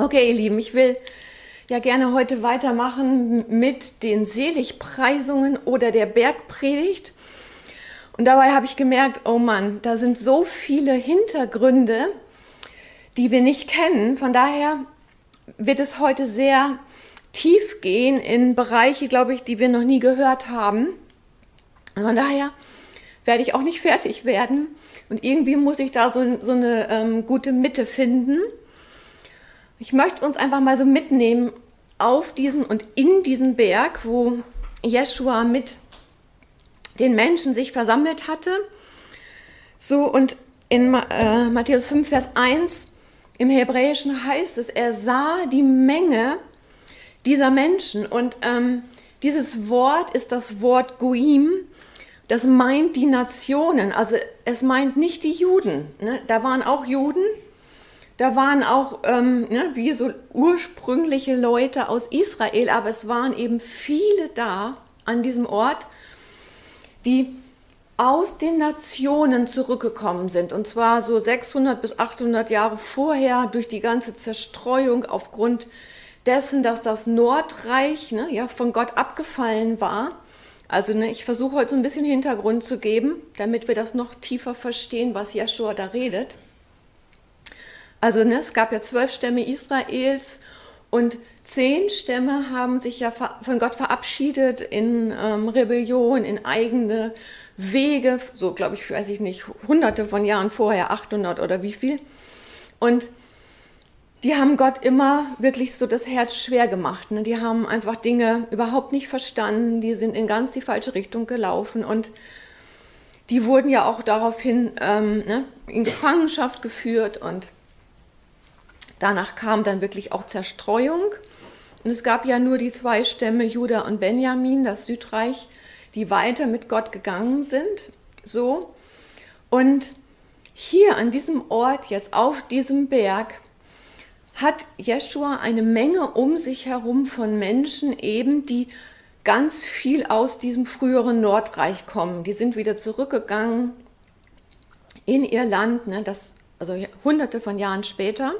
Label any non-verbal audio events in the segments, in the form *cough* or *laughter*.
Okay, ihr Lieben, ich will ja gerne heute weitermachen mit den Seligpreisungen oder der Bergpredigt. Und dabei habe ich gemerkt, oh Mann, da sind so viele Hintergründe, die wir nicht kennen. Von daher wird es heute sehr tief gehen in Bereiche, glaube ich, die wir noch nie gehört haben. Und von daher werde ich auch nicht fertig werden. Und irgendwie muss ich da so, so eine ähm, gute Mitte finden. Ich möchte uns einfach mal so mitnehmen auf diesen und in diesen Berg, wo Jeshua mit den Menschen sich versammelt hatte. So, und in äh, Matthäus 5, Vers 1 im Hebräischen heißt es, er sah die Menge dieser Menschen. Und ähm, dieses Wort ist das Wort Goim. Das meint die Nationen. Also es meint nicht die Juden. Ne? Da waren auch Juden, da waren auch ähm, ne, wie so ursprüngliche Leute aus Israel, aber es waren eben viele da an diesem Ort, die aus den Nationen zurückgekommen sind. Und zwar so 600 bis 800 Jahre vorher durch die ganze Zerstreuung aufgrund dessen, dass das Nordreich ne, ja, von Gott abgefallen war. Also ne, ich versuche heute so ein bisschen Hintergrund zu geben, damit wir das noch tiefer verstehen, was Jeschua da redet. Also ne, es gab ja zwölf Stämme Israels und zehn Stämme haben sich ja von Gott verabschiedet in ähm, Rebellion, in eigene Wege, so glaube ich, weiß ich nicht, hunderte von Jahren vorher, 800 oder wie viel. Und die haben Gott immer wirklich so das Herz schwer gemacht. Ne? Die haben einfach Dinge überhaupt nicht verstanden, die sind in ganz die falsche Richtung gelaufen und die wurden ja auch daraufhin ähm, ne, in Gefangenschaft geführt und Danach kam dann wirklich auch Zerstreuung. Und es gab ja nur die zwei Stämme, Juda und Benjamin, das Südreich, die weiter mit Gott gegangen sind. So. Und hier an diesem Ort, jetzt auf diesem Berg, hat Jeschua eine Menge um sich herum von Menschen eben, die ganz viel aus diesem früheren Nordreich kommen. Die sind wieder zurückgegangen in ihr Land, ne, das, also hunderte von Jahren später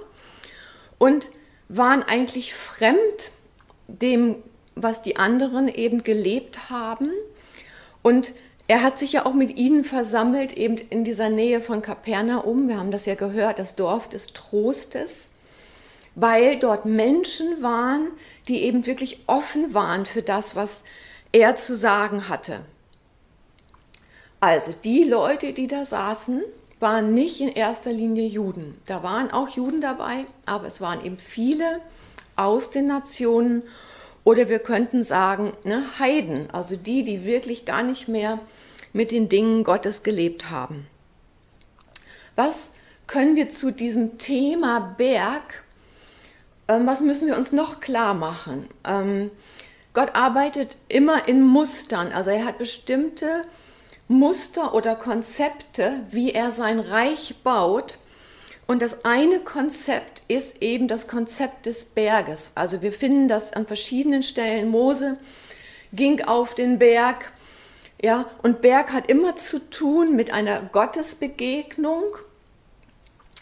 und waren eigentlich fremd dem, was die anderen eben gelebt haben. Und er hat sich ja auch mit ihnen versammelt, eben in dieser Nähe von Kapernaum. Wir haben das ja gehört, das Dorf des Trostes, weil dort Menschen waren, die eben wirklich offen waren für das, was er zu sagen hatte. Also die Leute, die da saßen, waren nicht in erster Linie Juden. Da waren auch Juden dabei, aber es waren eben viele aus den Nationen oder wir könnten sagen ne, Heiden, also die, die wirklich gar nicht mehr mit den Dingen Gottes gelebt haben. Was können wir zu diesem Thema Berg, ähm, was müssen wir uns noch klar machen? Ähm, Gott arbeitet immer in Mustern, also er hat bestimmte Muster oder Konzepte, wie er sein Reich baut. Und das eine Konzept ist eben das Konzept des Berges. Also wir finden das an verschiedenen Stellen. Mose ging auf den Berg. Ja, und Berg hat immer zu tun mit einer Gottesbegegnung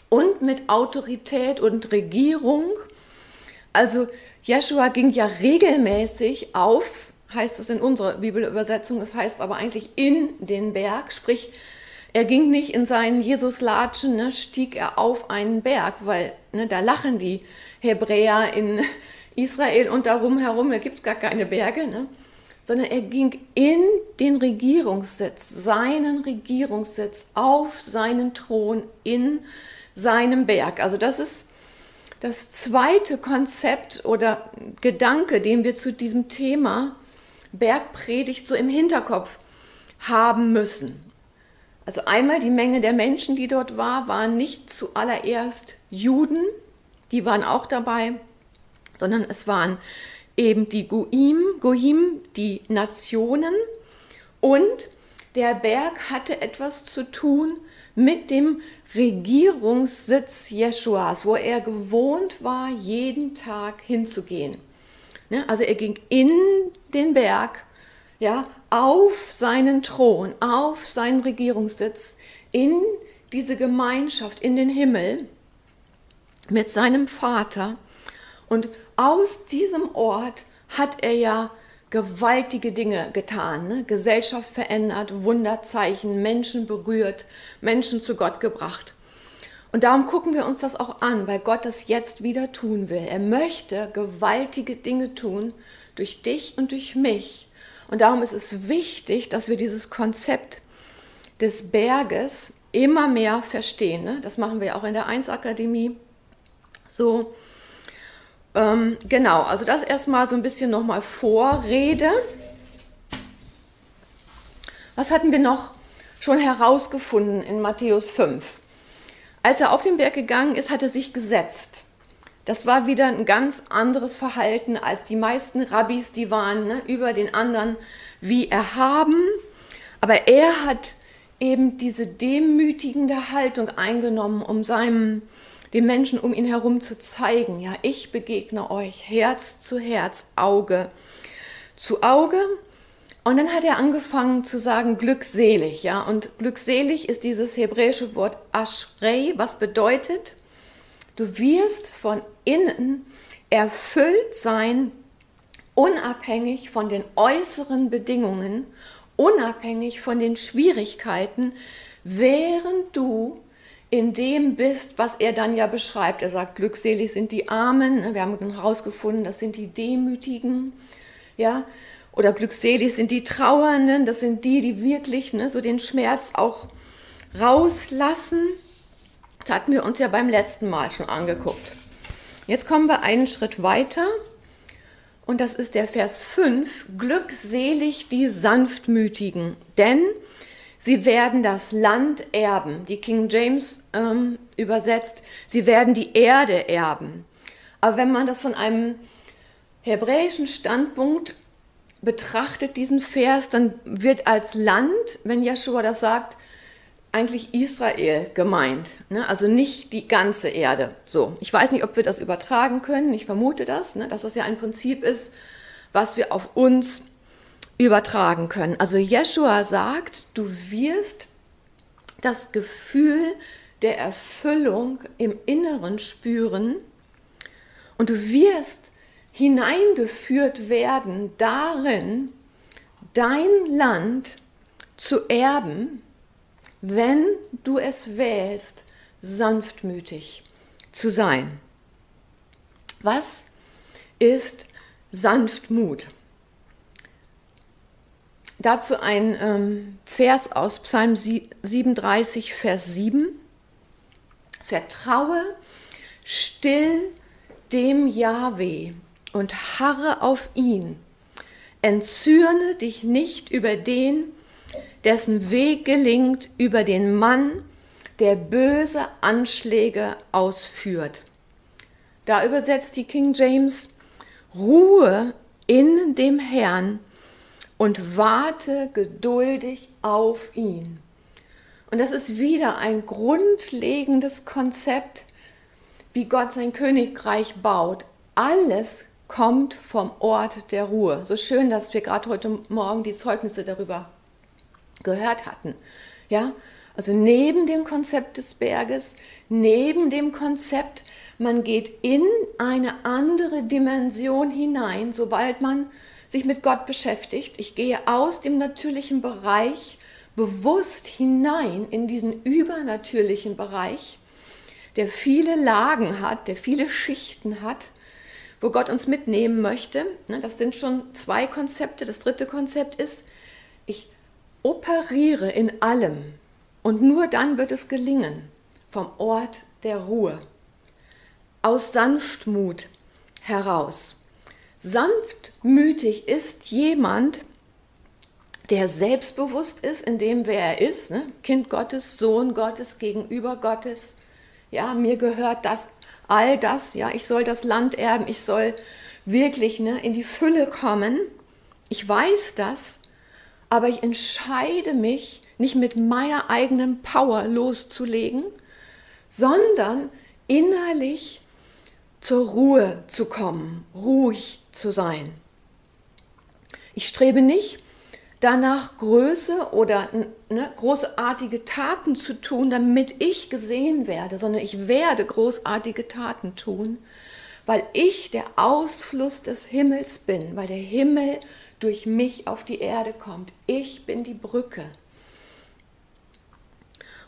und mit Autorität und Regierung. Also Jeschua ging ja regelmäßig auf heißt es in unserer Bibelübersetzung, es heißt aber eigentlich in den Berg, sprich, er ging nicht in seinen Jesuslatschen, ne, stieg er auf einen Berg, weil ne, da lachen die Hebräer in Israel und darum herum, da gibt es gar keine Berge, ne, sondern er ging in den Regierungssitz, seinen Regierungssitz, auf seinen Thron in seinem Berg. Also das ist das zweite Konzept oder Gedanke, den wir zu diesem Thema Bergpredigt so im Hinterkopf haben müssen. Also einmal die Menge der Menschen, die dort war, waren nicht zuallererst Juden, die waren auch dabei, sondern es waren eben die Goim, Goim, die Nationen und der Berg hatte etwas zu tun mit dem Regierungssitz Jeschuas, wo er gewohnt war, jeden Tag hinzugehen. Ne? Also er ging in den Berg, ja, auf seinen Thron, auf seinen Regierungssitz, in diese Gemeinschaft, in den Himmel mit seinem Vater. Und aus diesem Ort hat er ja gewaltige Dinge getan, ne? Gesellschaft verändert, Wunderzeichen, Menschen berührt, Menschen zu Gott gebracht. Und darum gucken wir uns das auch an, weil Gott das jetzt wieder tun will. Er möchte gewaltige Dinge tun durch dich und durch mich. Und darum ist es wichtig, dass wir dieses Konzept des Berges immer mehr verstehen. Ne? Das machen wir auch in der 1-Akademie. So, ähm, genau, also das erstmal so ein bisschen nochmal Vorrede. Was hatten wir noch schon herausgefunden in Matthäus 5? Als er auf den Berg gegangen ist, hat er sich gesetzt. Das war wieder ein ganz anderes Verhalten als die meisten Rabbis, die waren ne, über den anderen wie erhaben. Aber er hat eben diese demütigende Haltung eingenommen, um seinem, den Menschen um ihn herum zu zeigen, ja, ich begegne euch Herz zu Herz, Auge zu Auge. Und dann hat er angefangen zu sagen, glückselig, ja. Und glückselig ist dieses hebräische Wort Ashrei, was bedeutet, du wirst von innen erfüllt sein, unabhängig von den äußeren Bedingungen, unabhängig von den Schwierigkeiten, während du in dem bist, was er dann ja beschreibt. Er sagt, glückselig sind die Armen, wir haben herausgefunden, das sind die Demütigen, ja, oder glückselig sind die Trauernden, das sind die, die wirklich ne, so den Schmerz auch rauslassen. Das hatten wir uns ja beim letzten Mal schon angeguckt. Jetzt kommen wir einen Schritt weiter und das ist der Vers 5. Glückselig die Sanftmütigen, denn sie werden das Land erben. Die King James ähm, übersetzt, sie werden die Erde erben. Aber wenn man das von einem hebräischen Standpunkt betrachtet diesen Vers, dann wird als Land, wenn Joshua das sagt, eigentlich Israel gemeint, ne? also nicht die ganze Erde. So, ich weiß nicht, ob wir das übertragen können. Ich vermute das, ne? dass das ja ein Prinzip ist, was wir auf uns übertragen können. Also Jeshua sagt, du wirst das Gefühl der Erfüllung im Inneren spüren und du wirst hineingeführt werden darin, dein Land zu erben, wenn du es wählst, sanftmütig zu sein. Was ist Sanftmut? Dazu ein ähm, Vers aus Psalm 37, Vers 7. Vertraue still dem Jahweh und harre auf ihn. Entzürne dich nicht über den, dessen Weg gelingt, über den Mann, der böse Anschläge ausführt. Da übersetzt die King James, Ruhe in dem Herrn und warte geduldig auf ihn. Und das ist wieder ein grundlegendes Konzept, wie Gott sein Königreich baut. Alles kommt vom Ort der Ruhe. So schön, dass wir gerade heute Morgen die Zeugnisse darüber gehört hatten. Ja, also neben dem Konzept des Berges, neben dem Konzept, man geht in eine andere Dimension hinein, sobald man sich mit Gott beschäftigt. Ich gehe aus dem natürlichen Bereich bewusst hinein in diesen übernatürlichen Bereich, der viele Lagen hat, der viele Schichten hat wo Gott uns mitnehmen möchte. Ne, das sind schon zwei Konzepte. Das dritte Konzept ist, ich operiere in allem und nur dann wird es gelingen vom Ort der Ruhe, aus Sanftmut heraus. Sanftmütig ist jemand, der selbstbewusst ist in dem, wer er ist, ne? Kind Gottes, Sohn Gottes, Gegenüber Gottes. Ja, mir gehört das all das, ja, ich soll das Land erben, ich soll wirklich ne, in die Fülle kommen. Ich weiß das, aber ich entscheide mich, nicht mit meiner eigenen Power loszulegen, sondern innerlich zur Ruhe zu kommen, ruhig zu sein. Ich strebe nicht danach Größe oder ne, großartige Taten zu tun, damit ich gesehen werde, sondern ich werde großartige Taten tun, weil ich der Ausfluss des Himmels bin, weil der Himmel durch mich auf die Erde kommt. Ich bin die Brücke.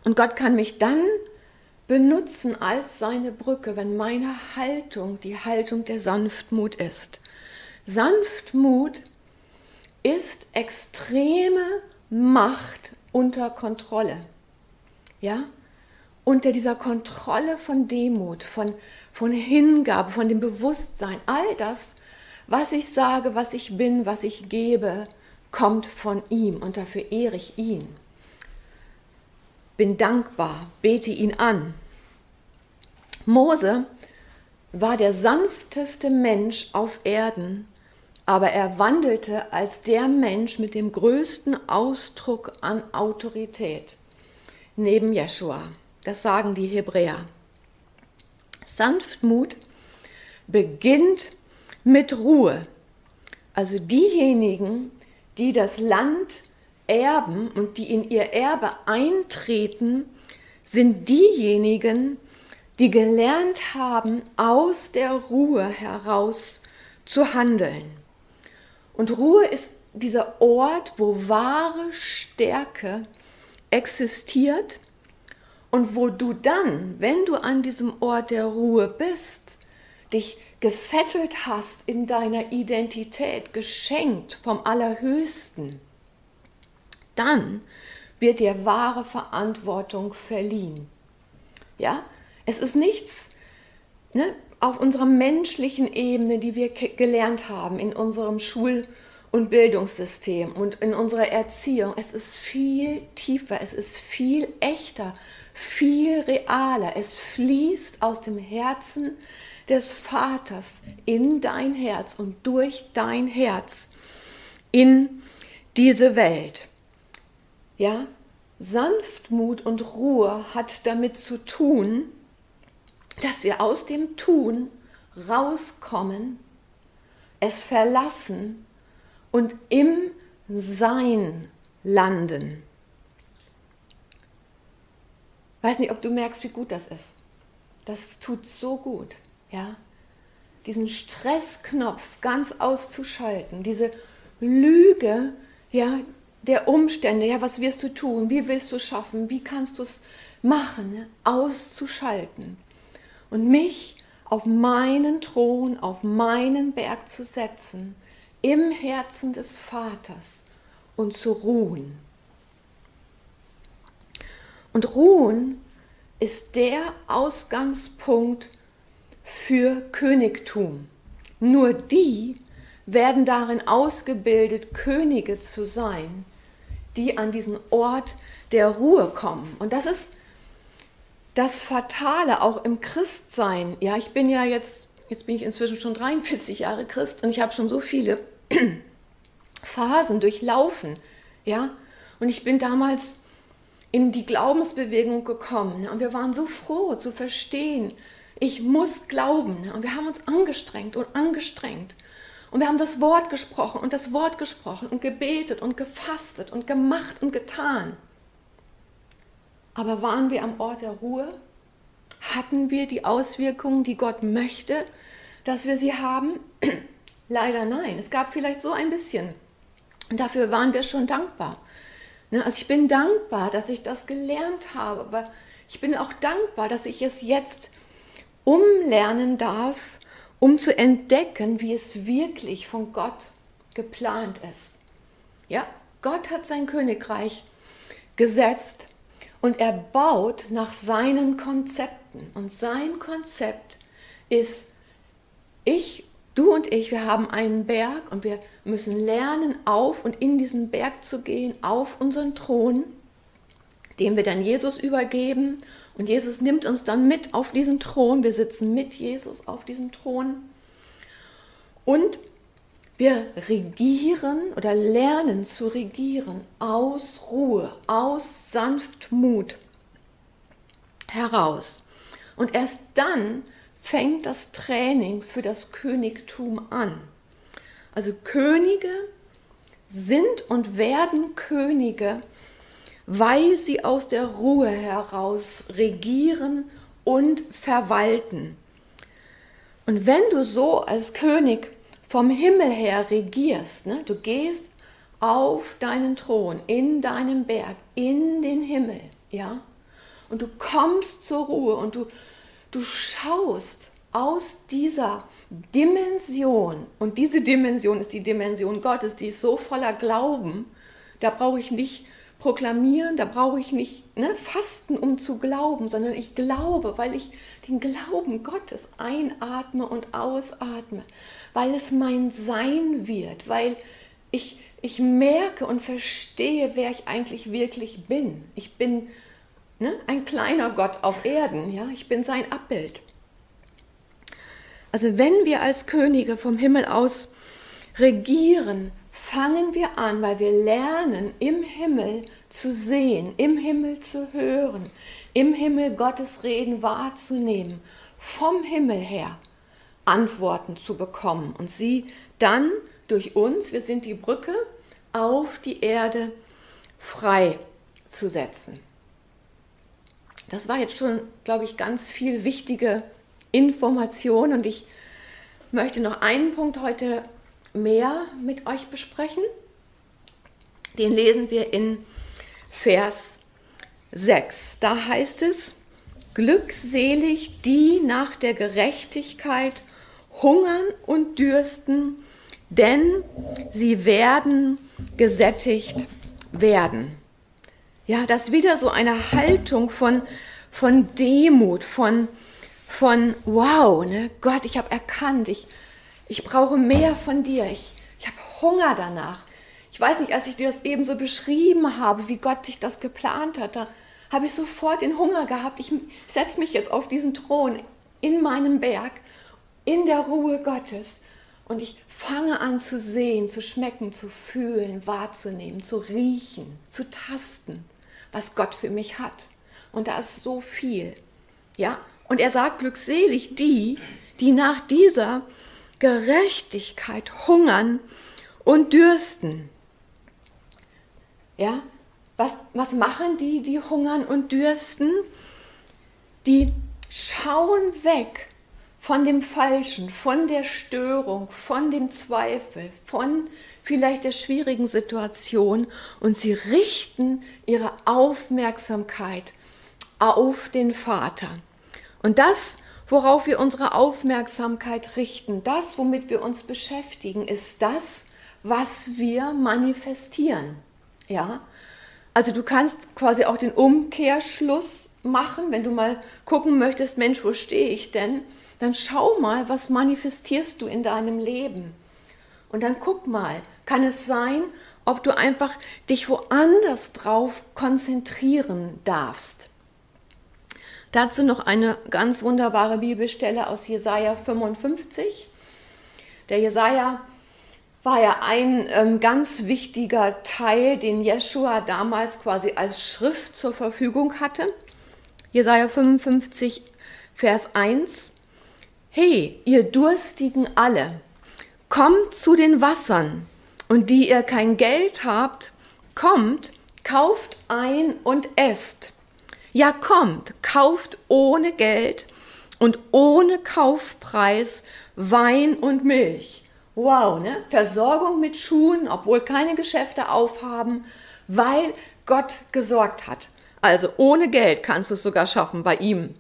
Und Gott kann mich dann benutzen als seine Brücke, wenn meine Haltung die Haltung der Sanftmut ist. Sanftmut ist extreme Macht unter Kontrolle. Ja? Unter dieser Kontrolle von Demut, von, von Hingabe, von dem Bewusstsein, all das, was ich sage, was ich bin, was ich gebe, kommt von ihm und dafür ehre ich ihn. Bin dankbar, bete ihn an. Mose war der sanfteste Mensch auf Erden, aber er wandelte als der Mensch mit dem größten Ausdruck an Autorität neben Jeschua. Das sagen die Hebräer. Sanftmut beginnt mit Ruhe. Also diejenigen, die das Land erben und die in ihr Erbe eintreten, sind diejenigen, die gelernt haben, aus der Ruhe heraus zu handeln. Und Ruhe ist dieser Ort, wo wahre Stärke existiert und wo du dann, wenn du an diesem Ort der Ruhe bist, dich gesettelt hast in deiner Identität, geschenkt vom Allerhöchsten, dann wird dir wahre Verantwortung verliehen. Ja, es ist nichts ne, auf unserer menschlichen Ebene, die wir gelernt haben in unserem Schul- und Bildungssystem und in unserer Erziehung. Es ist viel tiefer, es ist viel echter, viel realer. Es fließt aus dem Herzen des Vaters in dein Herz und durch dein Herz in diese Welt. Ja, Sanftmut und Ruhe hat damit zu tun, dass wir aus dem Tun rauskommen, es verlassen und im Sein landen. Weiß nicht, ob du merkst, wie gut das ist. Das tut so gut, ja. Diesen Stressknopf ganz auszuschalten, diese Lüge, ja, der Umstände, ja, was wirst du tun, wie willst du schaffen, wie kannst du es machen, ja, auszuschalten und mich auf meinen Thron, auf meinen Berg zu setzen, im Herzen des Vaters und zu ruhen. Und ruhen ist der Ausgangspunkt für Königtum. Nur die werden darin ausgebildet, Könige zu sein, die an diesen Ort der Ruhe kommen. Und das ist das Fatale auch im Christsein. Ja, ich bin ja jetzt, jetzt bin ich inzwischen schon 43 Jahre Christ und ich habe schon so viele *clears throat* Phasen durchlaufen. Ja, und ich bin damals in die Glaubensbewegung gekommen ne? und wir waren so froh zu verstehen, ich muss glauben. Ne? Und wir haben uns angestrengt und angestrengt. Und wir haben das Wort gesprochen und das Wort gesprochen und gebetet und gefastet und gemacht und getan. Aber waren wir am Ort der Ruhe? Hatten wir die Auswirkungen, die Gott möchte, dass wir sie haben? *clears throat* Leider nein. Es gab vielleicht so ein bisschen. Und dafür waren wir schon dankbar. Ne, also ich bin dankbar, dass ich das gelernt habe, aber ich bin auch dankbar, dass ich es jetzt umlernen darf, um zu entdecken, wie es wirklich von Gott geplant ist. Ja, Gott hat sein Königreich gesetzt und er baut nach seinen Konzepten. Und sein Konzept ist, ich, du und ich, wir haben einen Berg und wir müssen lernen, auf und in diesen Berg zu gehen, auf unseren Thron, den wir dann Jesus übergeben und Jesus nimmt uns dann mit auf diesen Thron. Wir sitzen mit Jesus auf diesem Thron. Und wir regieren oder lernen zu regieren aus Ruhe, aus Sanftmut heraus. Und erst dann fängt das Training für das Königtum an. Also Könige sind und werden Könige, weil sie aus der Ruhe heraus regieren und verwalten. Und wenn du so als König vom Himmel her regierst, ne, du gehst auf deinen Thron, in deinem Berg, in den Himmel, ja, und du kommst zur Ruhe und du, du schaust aus dieser Dimension, und diese Dimension ist die Dimension Gottes, die ist so voller Glauben, da brauche ich nicht proklamieren, da brauche ich nicht ne, fasten, um zu glauben, sondern ich glaube, weil ich den Glauben Gottes einatme und ausatme, weil es mein Sein wird, weil ich, ich merke und verstehe, wer ich eigentlich wirklich bin. Ich bin ne, ein kleiner Gott auf Erden, ja, ich bin sein Abbild. Also wenn wir als Könige vom Himmel aus regieren, fangen wir an, weil wir lernen, im Himmel zu sehen, im Himmel zu hören, im Himmel Gottes Reden wahrzunehmen, vom Himmel her Antworten zu bekommen und sie dann durch uns, wir sind die Brücke, auf die Erde frei zu setzen. Das war jetzt schon, glaube ich, ganz viel wichtige Information und ich möchte noch einen Punkt heute mehr mit euch besprechen. Den lesen wir in Vers 6. Da heißt es, glückselig die nach der Gerechtigkeit hungern und dürsten, denn sie werden gesättigt werden. Ja, das ist wieder so eine Haltung von, von Demut, von, von wow, ne? Gott, ich habe erkannt, ich, ich brauche mehr von dir. Ich, ich habe Hunger danach. Ich weiß nicht, als ich dir das eben so beschrieben habe, wie Gott sich das geplant hat, da habe ich sofort den Hunger gehabt. Ich setze mich jetzt auf diesen Thron in meinem Berg, in der Ruhe Gottes. Und ich fange an zu sehen, zu schmecken, zu fühlen, wahrzunehmen, zu riechen, zu tasten, was Gott für mich hat. Und da ist so viel. Ja? Und er sagt glückselig die, die nach dieser Gerechtigkeit hungern und dürsten. Ja, was, was machen die, die hungern und dürsten? Die schauen weg von dem Falschen, von der Störung, von dem Zweifel, von vielleicht der schwierigen Situation und sie richten ihre Aufmerksamkeit auf den Vater. Und das worauf wir unsere Aufmerksamkeit richten, das, womit wir uns beschäftigen, ist das, was wir manifestieren. Ja? Also du kannst quasi auch den Umkehrschluss machen, wenn du mal gucken möchtest, Mensch, wo stehe ich denn? Dann schau mal, was manifestierst du in deinem Leben? Und dann guck mal, kann es sein, ob du einfach dich woanders drauf konzentrieren darfst. Dazu noch eine ganz wunderbare Bibelstelle aus Jesaja 55. Der Jesaja war ja ein ähm, ganz wichtiger Teil, den Jeschua damals quasi als Schrift zur Verfügung hatte. Jesaja 55, Vers 1. Hey, ihr Durstigen alle, kommt zu den Wassern, und die ihr kein Geld habt, kommt, kauft ein und esst. Ja, kommt, kauft ohne Geld und ohne Kaufpreis Wein und Milch. Wow, ne? Versorgung mit Schuhen, obwohl keine Geschäfte aufhaben, weil Gott gesorgt hat. Also ohne Geld kannst du es sogar schaffen bei ihm.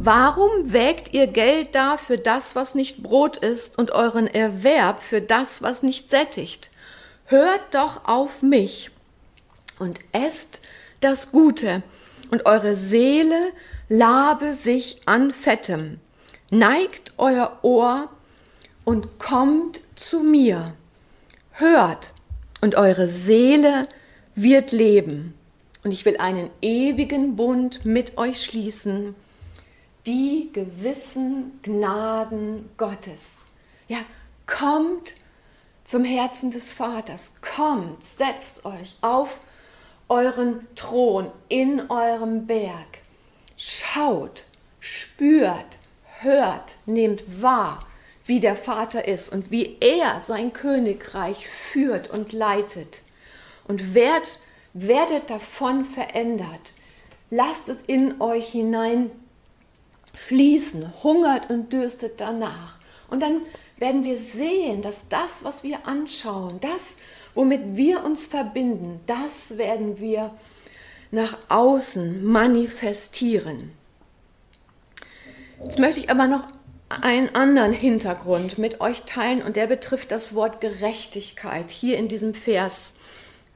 Warum wägt ihr Geld da für das, was nicht Brot ist, und euren Erwerb für das, was nicht sättigt? Hört doch auf mich und esst das Gute, und eure Seele labe sich an Fettem. Neigt euer Ohr und kommt zu mir. Hört und eure Seele wird leben. Und ich will einen ewigen Bund mit euch schließen, die gewissen Gnaden Gottes. Ja, kommt zum Herzen des Vaters, kommt, setzt euch auf euren Thron, in eurem Berg. Schaut, spürt, hört, nehmt wahr, wie der Vater ist und wie er sein Königreich führt und leitet. Und werdet, werdet davon verändert. Lasst es in euch hinein fließen, hungert und dürstet danach. Und dann werden wir sehen, dass das, was wir anschauen, das, womit wir uns verbinden, das werden wir nach außen manifestieren. Jetzt möchte ich aber noch einen anderen Hintergrund mit euch teilen und der betrifft das Wort Gerechtigkeit. Hier in diesem Vers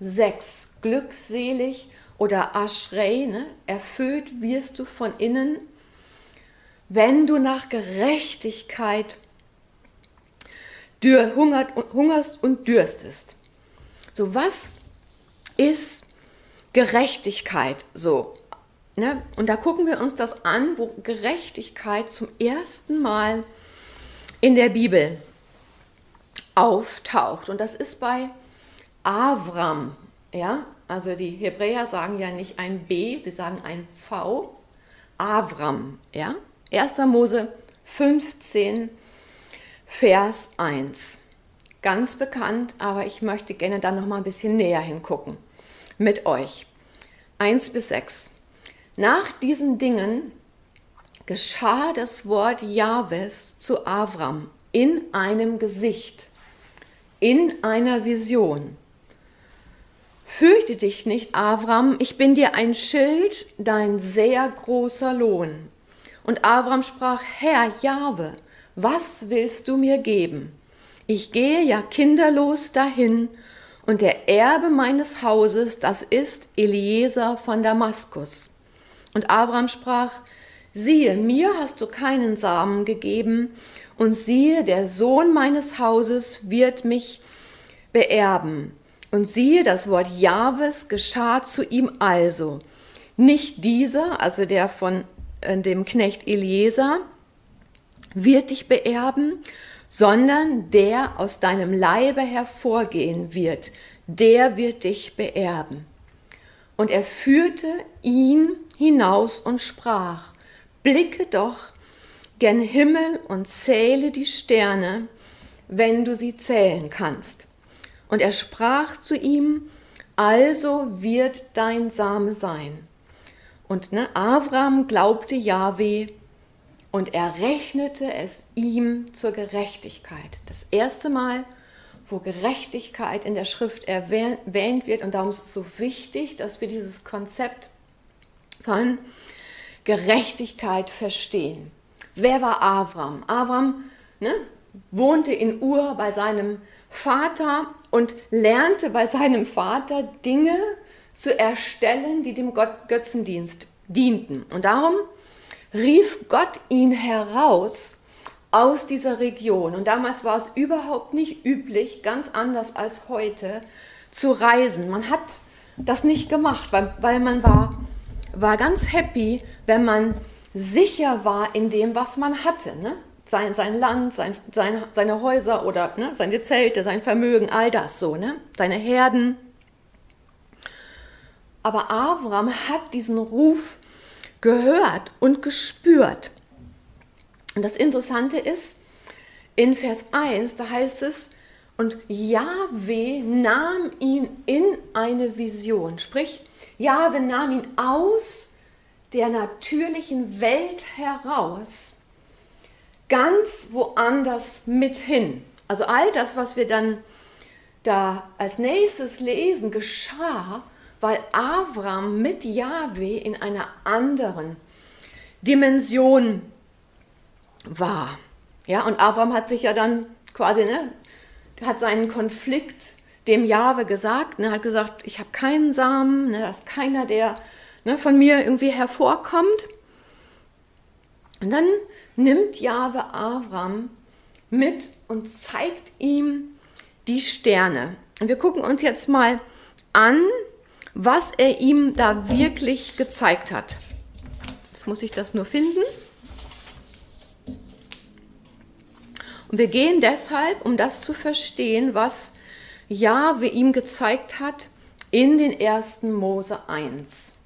6. Glückselig oder Aschrei, ne? erfüllt wirst du von innen, wenn du nach Gerechtigkeit hungert, hungerst und dürstest. So, was ist Gerechtigkeit so? Ne? Und da gucken wir uns das an, wo Gerechtigkeit zum ersten Mal in der Bibel auftaucht. Und das ist bei Avram. Ja? Also die Hebräer sagen ja nicht ein B, sie sagen ein V. Avram. Ja? 1. Mose 15, Vers 1. Ganz bekannt, aber ich möchte gerne dann noch mal ein bisschen näher hingucken mit euch. 1 bis 6. Nach diesen Dingen geschah das Wort Jahwes zu Avram in einem Gesicht, in einer Vision. Fürchte dich nicht, Avram, ich bin dir ein Schild, dein sehr großer Lohn. Und Avram sprach, Herr Jahwe, was willst du mir geben? Ich gehe ja kinderlos dahin, und der Erbe meines Hauses, das ist Eliezer von Damaskus. Und Abraham sprach, siehe, mir hast du keinen Samen gegeben, und siehe, der Sohn meines Hauses wird mich beerben. Und siehe, das Wort Jahwes geschah zu ihm also. Nicht dieser, also der von äh, dem Knecht Eliezer, wird dich beerben, sondern der aus deinem Leibe hervorgehen wird, der wird dich beerben. Und er führte ihn hinaus und sprach, Blicke doch gen Himmel und zähle die Sterne, wenn du sie zählen kannst. Und er sprach zu ihm, also wird dein Same sein. Und ne, Avram glaubte Jahweh und er rechnete es ihm zur Gerechtigkeit. Das erste Mal, wo Gerechtigkeit in der Schrift erwähnt wird und darum ist es so wichtig, dass wir dieses Konzept von Gerechtigkeit verstehen. Wer war Avram? Avram ne, wohnte in Ur bei seinem Vater und lernte bei seinem Vater Dinge zu erstellen, die dem Gott Götzendienst dienten. Und darum rief Gott ihn heraus aus dieser Region. Und damals war es überhaupt nicht üblich, ganz anders als heute, zu reisen. Man hat das nicht gemacht, weil, weil man war war ganz happy, wenn man sicher war in dem, was man hatte. Ne? Sein, sein Land, sein, sein, seine Häuser oder ne? seine Zelte, sein Vermögen, all das so, ne? seine Herden. Aber Avram hat diesen Ruf gehört und gespürt. Und das Interessante ist, in Vers 1, da heißt es, und Yahweh nahm ihn in eine Vision. Sprich, Jahwe nahm ihn aus der natürlichen Welt heraus, ganz woanders mit hin. Also all das, was wir dann da als nächstes lesen, geschah, weil Avram mit Jahwe in einer anderen Dimension war. Ja, und Avram hat sich ja dann quasi, ne, hat seinen Konflikt dem Jahwe gesagt, ne, hat gesagt, ich habe keinen Samen, ne, da ist keiner, der ne, von mir irgendwie hervorkommt. Und dann nimmt Jahwe Avram mit und zeigt ihm die Sterne. Und wir gucken uns jetzt mal an, was er ihm da wirklich gezeigt hat. Jetzt muss ich das nur finden. Und wir gehen deshalb, um das zu verstehen, was Jahwe ihm gezeigt hat in den ersten Mose 1.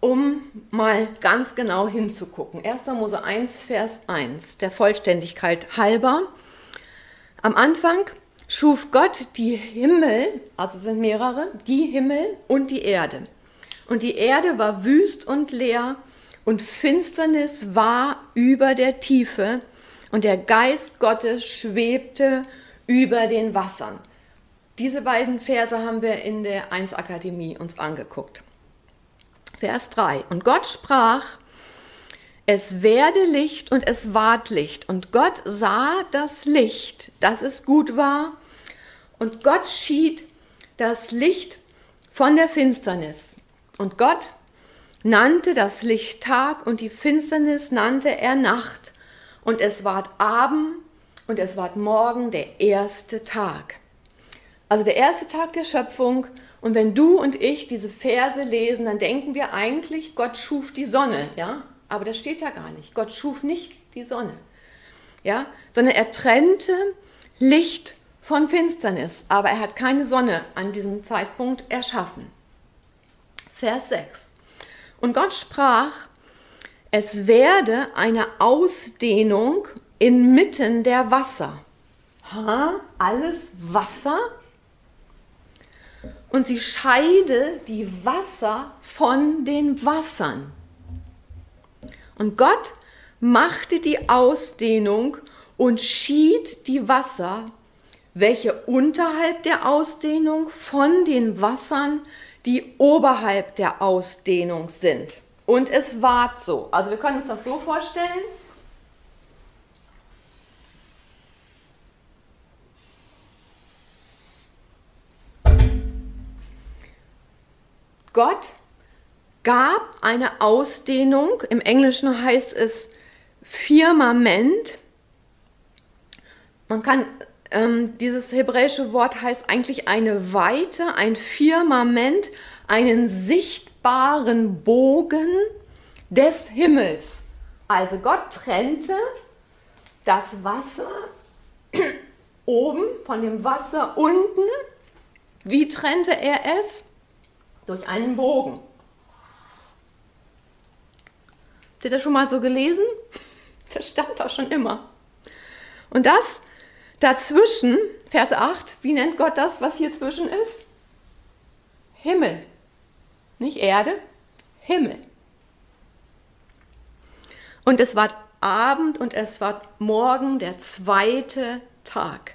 Um mal ganz genau hinzugucken. 1. Mose 1, Vers 1, der Vollständigkeit halber. Am Anfang schuf Gott die Himmel, also sind mehrere, die Himmel und die Erde. Und die Erde war wüst und leer und Finsternis war über der Tiefe und der Geist Gottes schwebte über den Wassern. Diese beiden Verse haben wir in der 1 Akademie uns angeguckt. Vers 3. Und Gott sprach, es werde Licht und es ward Licht. Und Gott sah das Licht, dass es gut war. Und Gott schied das Licht von der Finsternis. Und Gott nannte das Licht Tag und die Finsternis nannte er Nacht. Und es ward Abend und es ward Morgen der erste Tag. Also der erste Tag der Schöpfung. Und wenn du und ich diese Verse lesen, dann denken wir eigentlich, Gott schuf die Sonne, ja? Aber das steht da gar nicht. Gott schuf nicht die Sonne, ja? Sondern er trennte Licht von Finsternis. Aber er hat keine Sonne an diesem Zeitpunkt erschaffen. Vers 6. Und Gott sprach, es werde eine Ausdehnung inmitten der Wasser. Ha? Alles Wasser? Und sie scheide die Wasser von den Wassern. Und Gott machte die Ausdehnung und schied die Wasser, welche unterhalb der Ausdehnung von den Wassern, die oberhalb der Ausdehnung sind. Und es ward so. Also wir können uns das so vorstellen. Gott gab eine Ausdehnung, im Englischen heißt es Firmament. Man kann, ähm, dieses hebräische Wort heißt eigentlich eine Weite, ein Firmament, einen sichtbaren Bogen des Himmels. Also Gott trennte das Wasser *clears throat* oben von dem Wasser unten. Wie trennte er es? Durch einen Bogen. Habt ihr das schon mal so gelesen? *laughs* Das stand da schon immer. Und das dazwischen, Vers 8, wie nennt Gott das, was hier zwischen ist? Himmel. Nicht Erde, Himmel. Und es war Abend und es war Morgen der zweite Tag.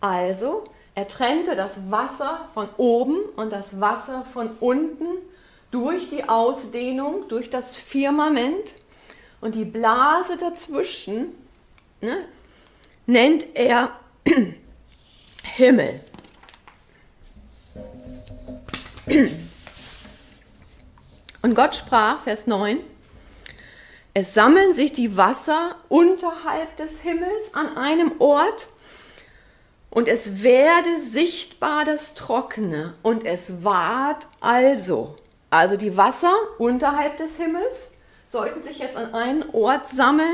Also, er trennte das Wasser von oben und das Wasser von unten durch die Ausdehnung, durch das Firmament und die Blase dazwischen ne, nennt er *clears throat* Himmel. Und Gott sprach, Vers 9, es sammeln sich die Wasser unterhalb des Himmels an einem Ort und es werde sichtbar das Trockene und es ward also. Also die Wasser unterhalb des Himmels sollten sich jetzt an einen Ort sammeln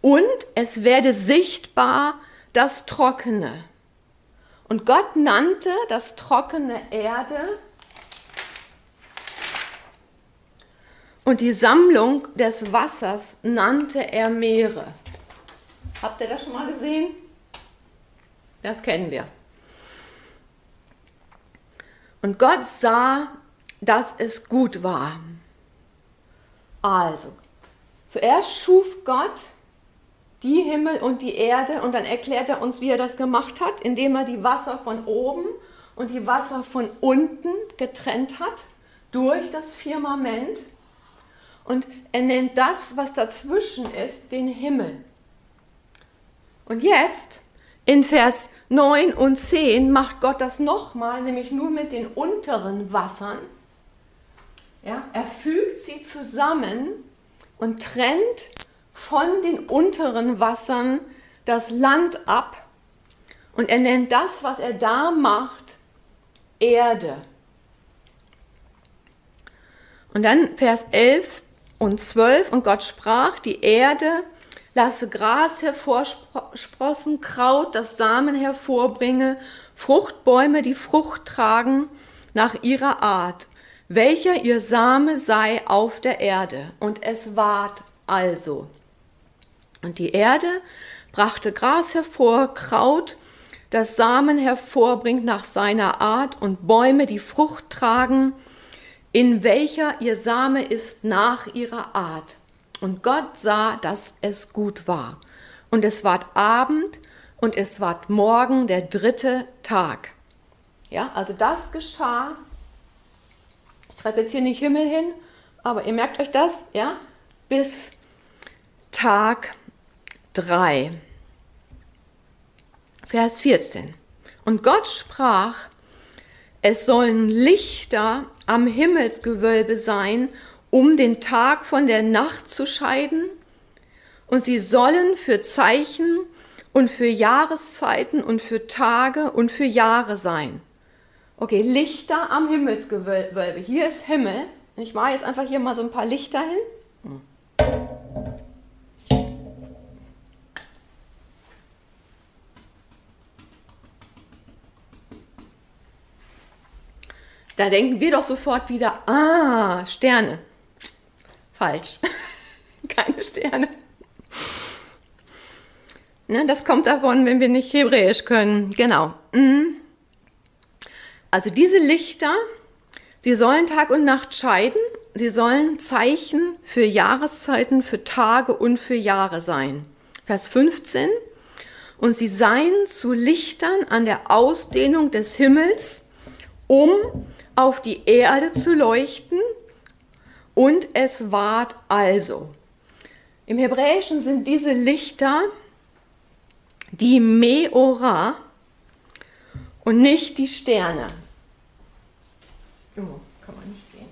und es werde sichtbar das Trockene. Und Gott nannte das trockene Erde und die Sammlung des Wassers nannte er Meere. Habt ihr das schon mal gesehen? Das kennen wir. Und Gott sah, dass es gut war. Also, zuerst schuf Gott die Himmel und die Erde und dann erklärt er uns, wie er das gemacht hat, indem er die Wasser von oben und die Wasser von unten getrennt hat durch das Firmament. Und er nennt das, was dazwischen ist, den Himmel. Und jetzt in Vers 9 und 10 macht Gott das nochmal, nämlich nur mit den unteren Wassern. Ja, er fügt sie zusammen und trennt von den unteren Wassern das Land ab. Und er nennt das, was er da macht, Erde. Und dann Vers 11 und 12, und Gott sprach, die Erde lasse Gras hervorsprossen, Kraut, das Samen hervorbringe, Fruchtbäume, die Frucht tragen nach ihrer Art, welcher ihr Same sei auf der Erde. Und es ward also. Und die Erde brachte Gras hervor, Kraut, das Samen hervorbringt nach seiner Art, und Bäume, die Frucht tragen, in welcher ihr Same ist nach ihrer Art. Und Gott sah, dass es gut war. Und es ward Abend und es ward Morgen der dritte Tag. Ja, also das geschah. Ich schreibe jetzt hier nicht Himmel hin, aber ihr merkt euch das, ja, bis Tag 3. Vers 14. Und Gott sprach, es sollen Lichter am Himmelsgewölbe sein, um den Tag von der Nacht zu scheiden, und sie sollen für Zeichen und für Jahreszeiten und für Tage und für Jahre sein. Okay, Lichter am Himmelsgewölbe. Hier ist Himmel. Ich mache jetzt einfach hier mal so ein paar Lichter hin. Da denken wir doch sofort wieder, ah, Sterne. Falsch. *laughs* Keine Sterne. Ne, das kommt davon, wenn wir nicht Hebräisch können. Genau. Mhm. Also diese Lichter, sie sollen Tag und Nacht scheiden. Sie sollen Zeichen für Jahreszeiten, für Tage und für Jahre sein. Vers 15. Und sie seien zu Lichtern an der Ausdehnung des Himmels, um auf die Erde zu leuchten und es ward also. Im Hebräischen sind diese Lichter die Meora und nicht die Sterne. Oh, kann man nicht sehen.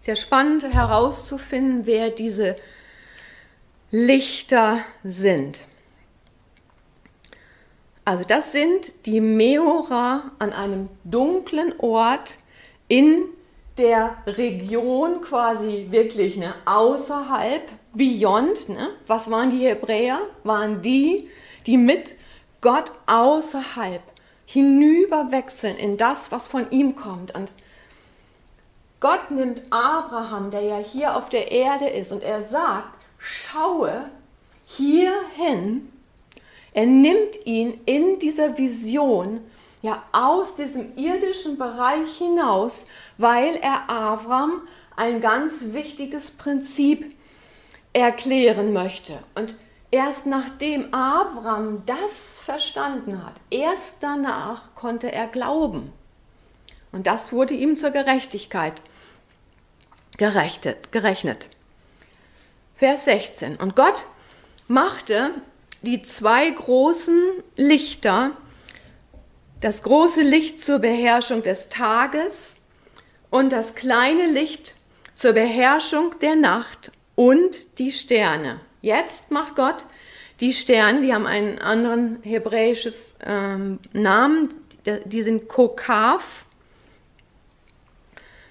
Sehr spannend herauszufinden, wer diese Lichter sind. Also das sind die Meora an einem dunklen Ort in der Region quasi wirklich ne, außerhalb, beyond. Ne? Was waren die Hebräer? Waren die, die mit Gott außerhalb hinüberwechseln in das, was von ihm kommt. Und Gott nimmt Abraham, der ja hier auf der Erde ist, und er sagt, schaue hierhin. Er nimmt ihn in dieser Vision ja aus diesem irdischen Bereich hinaus, weil er Avram ein ganz wichtiges Prinzip erklären möchte. Und erst nachdem Avram das verstanden hat, erst danach konnte er glauben. Und das wurde ihm zur Gerechtigkeit gerechnet. gerechnet. Vers 16. Und Gott machte die zwei großen Lichter, das große Licht zur Beherrschung des Tages und das kleine Licht zur Beherrschung der Nacht und die Sterne. Jetzt macht Gott die Sterne, die haben einen anderen hebräisches ähm, Namen, die sind Kokav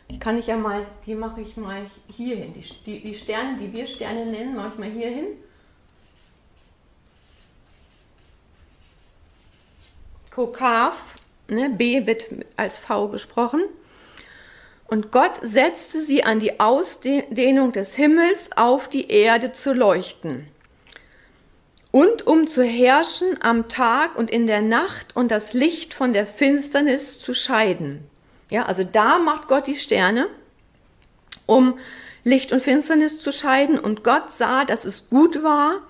die kann ich ja mal, die mache ich mal hier hin. Die, die, Sterne, die wir Sterne nennen, mache ich mal hier hin. Kokav, ne, B wird als V gesprochen. Und Gott setzte sie an die Ausdehnung des Himmels auf die Erde zu leuchten. Und um zu herrschen am Tag und in der Nacht und das Licht von der Finsternis zu scheiden. Ja, also da macht Gott die Sterne, um Licht und Finsternis zu scheiden. Und Gott sah, dass es gut war.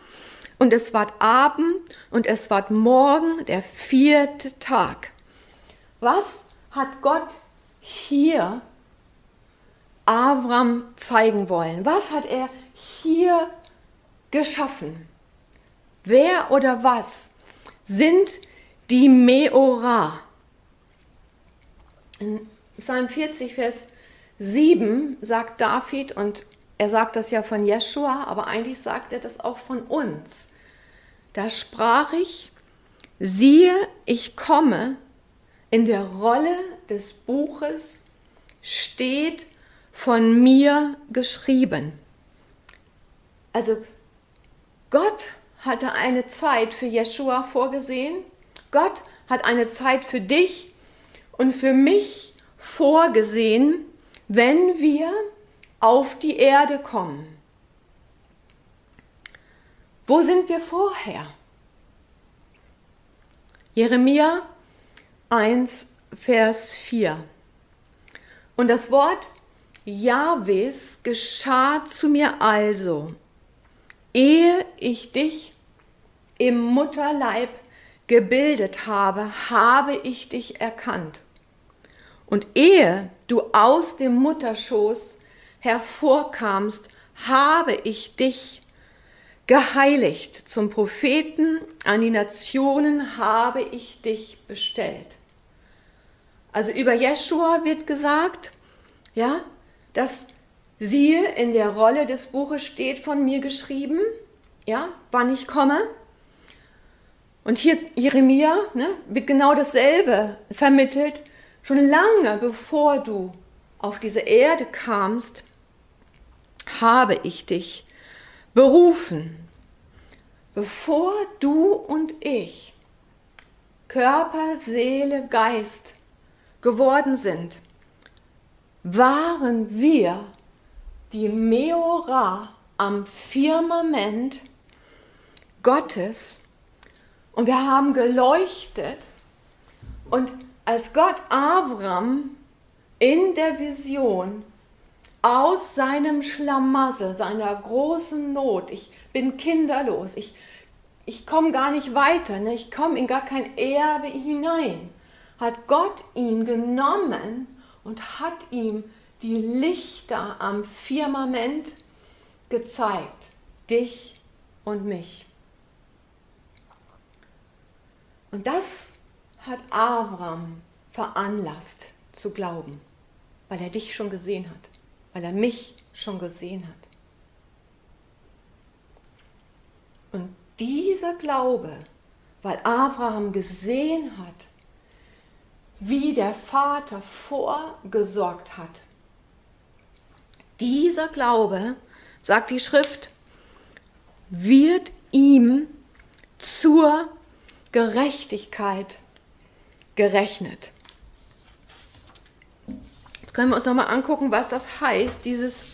Und es ward Abend und es ward Morgen, der vierte Tag. Was hat Gott hier Avram zeigen wollen? Was hat er hier geschaffen? Wer oder was sind die Meora? In Psalm 40, Vers 7 sagt David, und er sagt das ja von Jeschua, aber eigentlich sagt er das auch von uns. Da sprach ich, siehe, ich komme, in der Rolle des Buches steht von mir geschrieben. Also Gott hatte eine Zeit für Jeschua vorgesehen. Gott hat eine Zeit für dich und für mich vorgesehen, wenn wir auf die Erde kommen. Wo sind wir vorher? Jeremia 1, Vers 4. Und das Wort Jahwes geschah zu mir also, ehe ich dich im Mutterleib gebildet habe, habe ich dich erkannt. Und ehe du aus dem Mutterschoß hervorkamst, habe ich dich geheiligt. Zum Propheten an die Nationen habe ich dich bestellt. Also über Jeschua wird gesagt, ja, dass siehe in der Rolle des Buches steht von mir geschrieben, ja, wann ich komme. Und hier Jeremia ne, wird genau dasselbe vermittelt. Schon lange bevor du auf diese Erde kamst, habe ich dich berufen. Bevor du und ich Körper, Seele, Geist geworden sind, waren wir die Meora am Firmament Gottes und wir haben geleuchtet und als Gott Avram in der Vision aus seinem Schlamassel, seiner großen Not, ich bin kinderlos, ich, ich komme gar nicht weiter, ne? ich komme in gar kein Erbe hinein, hat Gott ihn genommen und hat ihm die Lichter am Firmament gezeigt, dich und mich. Und das hat Avram veranlasst zu glauben, weil er dich schon gesehen hat, weil er mich schon gesehen hat. Und dieser Glaube, weil Abraham gesehen hat, wie der Vater vorgesorgt hat, dieser Glaube, sagt die Schrift, wird ihm zur Gerechtigkeit gerechnet. Jetzt können wir uns nochmal angucken, was das heißt, dieses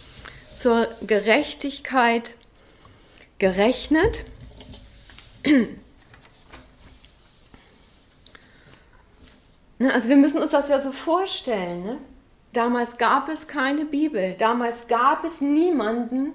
zur Gerechtigkeit gerechnet. Ne, also wir müssen uns das ja so vorstellen. Ne? Damals gab es keine Bibel. Damals gab es niemanden,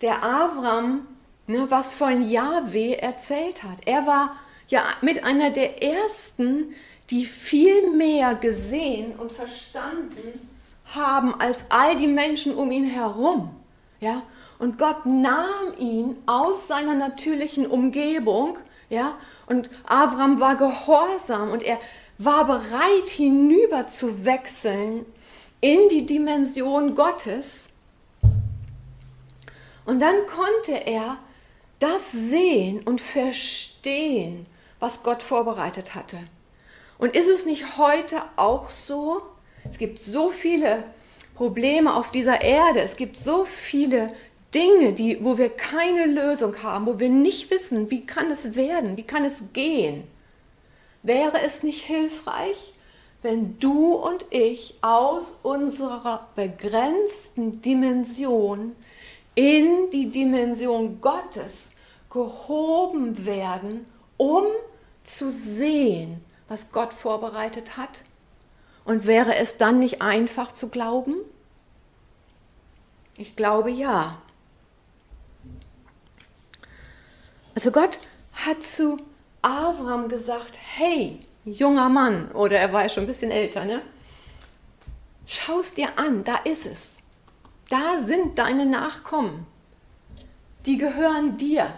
der Avram ne, was von Yahweh erzählt hat. Er war ja mit einer der ersten, die viel mehr gesehen und verstanden haben als all die Menschen um ihn herum. Ja? Und Gott nahm ihn aus seiner natürlichen Umgebung, ja, und Avram war gehorsam und er war bereit hinüber zu wechseln in die Dimension Gottes. Und dann konnte er das sehen und verstehen, was Gott vorbereitet hatte. Und ist es nicht heute auch so? Es gibt so viele Probleme auf dieser Erde, es gibt so viele Dinge, die, wo wir keine Lösung haben, wo wir nicht wissen, wie kann es werden, wie kann es gehen. Wäre es nicht hilfreich, wenn du und ich aus unserer begrenzten Dimension in die Dimension Gottes gehoben werden, um zu sehen, was Gott vorbereitet hat? Und wäre es dann nicht einfach zu glauben? Ich glaube ja. Also Gott hat zu Avram gesagt, hey, junger Mann, oder er war ja schon ein bisschen älter, ne? Schau es dir an, da ist es. Da sind deine Nachkommen. Die gehören dir.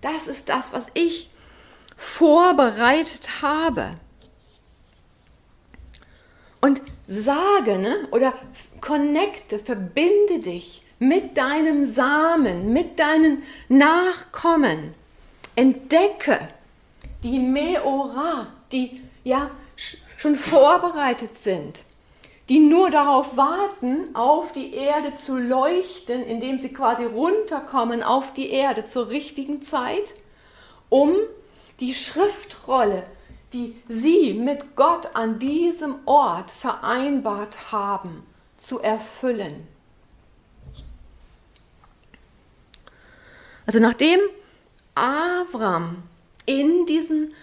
Das ist das, was ich vorbereitet habe. Und sage, ne, oder connecte, verbinde dich mit deinem Samen, mit deinen Nachkommen. Entdecke die Meora, die ja schon vorbereitet sind, die nur darauf warten, auf die Erde zu leuchten, indem sie quasi runterkommen auf die Erde zur richtigen Zeit, um die Schriftrolle, die sie mit Gott an diesem Ort vereinbart haben, zu erfüllen. Also nachdem Avram in diesen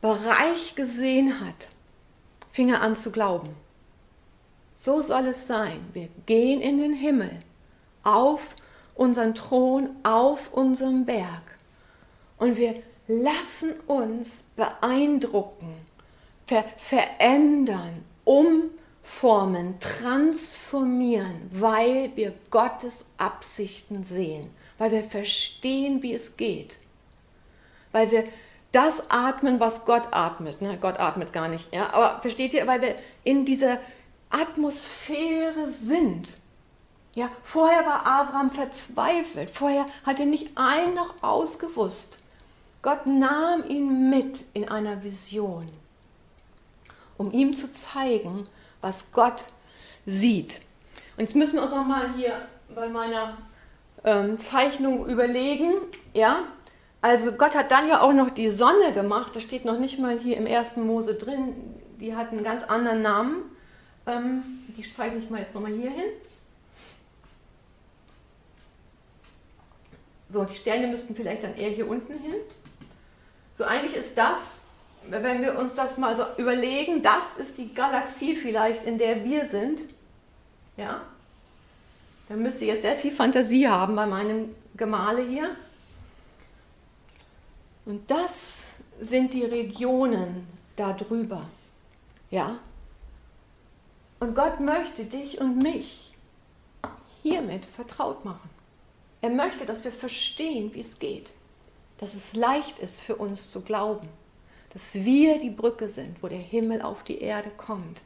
Bereich gesehen hat fing er an zu glauben. So soll es sein. Wir gehen in den Himmel, auf unseren Thron, auf unserem Berg. Und wir lassen uns beeindrucken, ver verändern, umformen, transformieren, weil wir Gottes Absichten sehen, weil wir verstehen, wie es geht, weil wir das atmen, was Gott atmet. Ne? Gott atmet gar nicht, ja? aber versteht ihr, weil wir in dieser Atmosphäre sind. Ja, vorher war Abraham verzweifelt, vorher hat er nicht ein noch ausgewusst. Gott nahm ihn mit in einer Vision, um ihm zu zeigen, was Gott sieht. Und jetzt müssen wir uns noch mal hier bei meiner ähm, Zeichnung überlegen, ja, also Gott hat dann ja auch noch die Sonne gemacht, das steht noch nicht mal hier im ersten Mose drin, die hat einen ganz anderen Namen. Ähm, die zeige ich mal jetzt nochmal hier hin. So, die Sterne müssten vielleicht dann eher hier unten hin. So, eigentlich ist das, wenn wir uns das mal so überlegen, das ist die Galaxie vielleicht, in der wir sind. Ja? Da müsst ihr jetzt sehr viel Fantasie haben bei meinem Gemale hier. Und das sind die Regionen darüber. Ja? Und Gott möchte dich und mich hiermit vertraut machen. Er möchte, dass wir verstehen, wie es geht. Dass es leicht ist für uns zu glauben. Dass wir die Brücke sind, wo der Himmel auf die Erde kommt.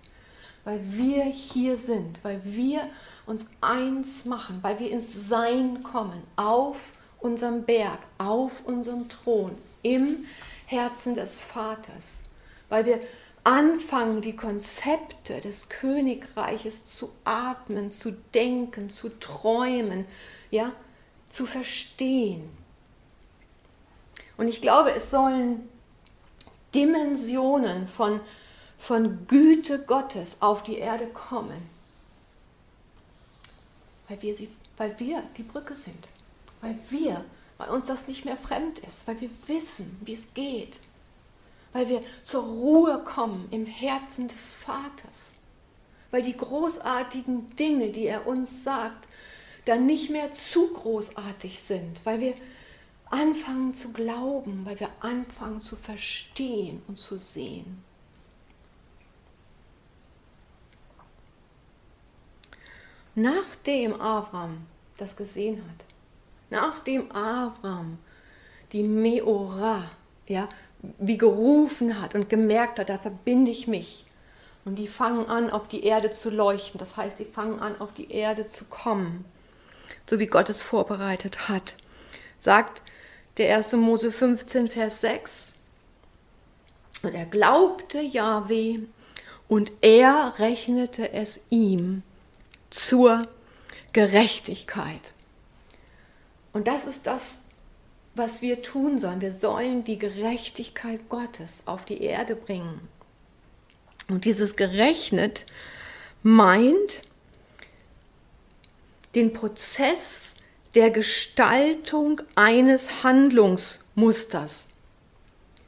Weil wir hier sind, weil wir uns eins machen, weil wir ins Sein kommen, auf unserem Berg, auf unserem Thron, im Herzen des Vaters, weil wir anfangen, die Konzepte des Königreiches zu atmen, zu denken, zu träumen, ja, zu verstehen. Und ich glaube, es sollen Dimensionen von, von Güte Gottes auf die Erde kommen, weil wir, sie, weil wir die Brücke sind, weil wir weil uns das nicht mehr fremd ist, weil wir wissen, wie es geht, weil wir zur Ruhe kommen im Herzen des Vaters, weil die großartigen Dinge, die er uns sagt, dann nicht mehr zu großartig sind, weil wir anfangen zu glauben, weil wir anfangen zu verstehen und zu sehen. Nachdem Abraham das gesehen hat, nachdem Abraham die Meora, ja, wie gerufen hat und gemerkt hat, da verbinde ich mich. Und die fangen an, auf die Erde zu leuchten. Das heißt, die fangen an, auf die Erde zu kommen, so wie Gott es vorbereitet hat. Sagt der 1. Mose 15, Vers 6. Und er glaubte Yahweh und er rechnete es ihm zur Gerechtigkeit. Und das ist das, was wir tun sollen. Wir sollen die Gerechtigkeit Gottes auf die Erde bringen. Und dieses gerechnet meint den Prozess der Gestaltung eines Handlungsmusters.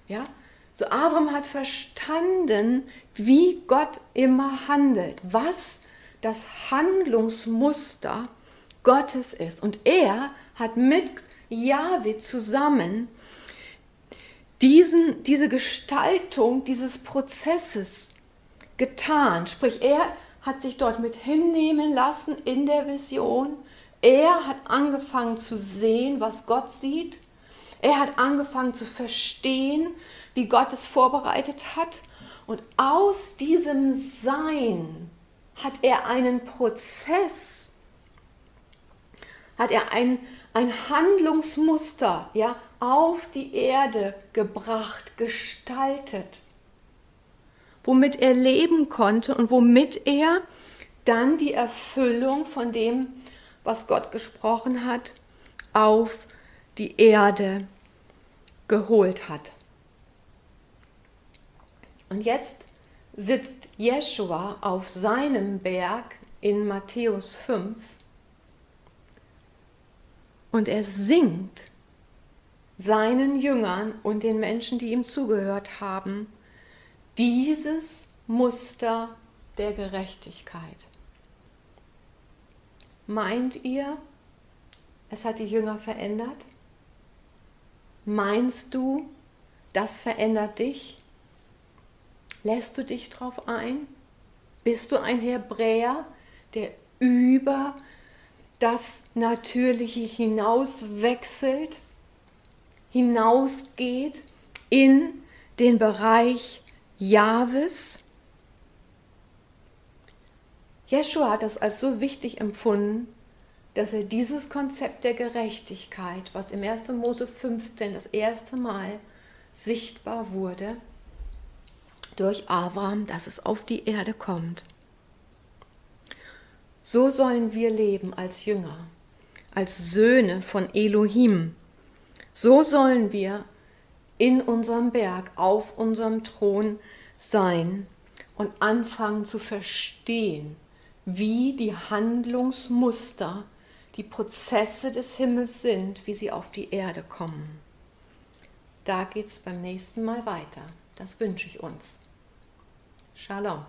Ja? So Abraham hat verstanden, wie Gott immer handelt, was das Handlungsmuster Gottes ist. Und er hat mit Jahwe zusammen diesen, diese Gestaltung dieses Prozesses getan. Sprich, er hat sich dort mit hinnehmen lassen in der Vision. Er hat angefangen zu sehen, was Gott sieht. Er hat angefangen zu verstehen, wie Gott es vorbereitet hat. Und aus diesem Sein hat er einen Prozess, hat er einen ein Handlungsmuster ja, auf die Erde gebracht, gestaltet, womit er leben konnte und womit er dann die Erfüllung von dem, was Gott gesprochen hat, auf die Erde geholt hat. Und jetzt sitzt Jeschua auf seinem Berg in Matthäus 5 und er singt seinen Jüngern und den Menschen, die ihm zugehört haben, dieses Muster der Gerechtigkeit. Meint ihr, es hat die Jünger verändert? Meinst du, das verändert dich? Lässt du dich drauf ein? Bist du ein Hebräer, der über das Natürliche hinaus wechselt, hinausgeht in den Bereich Jahwes? Jeschua hat das als so wichtig empfunden, dass er dieses Konzept der Gerechtigkeit, was im 1. Mose 15 das erste Mal sichtbar wurde, durch Abraham, dass es auf die Erde kommt. So sollen wir leben als Jünger, als Söhne von Elohim. So sollen wir in unserem Berg, auf unserem Thron sein und anfangen zu verstehen, wie die Handlungsmuster, die Prozesse des Himmels sind, wie sie auf die Erde kommen. Da geht es beim nächsten Mal weiter. Das wünsche ich uns. Shalom.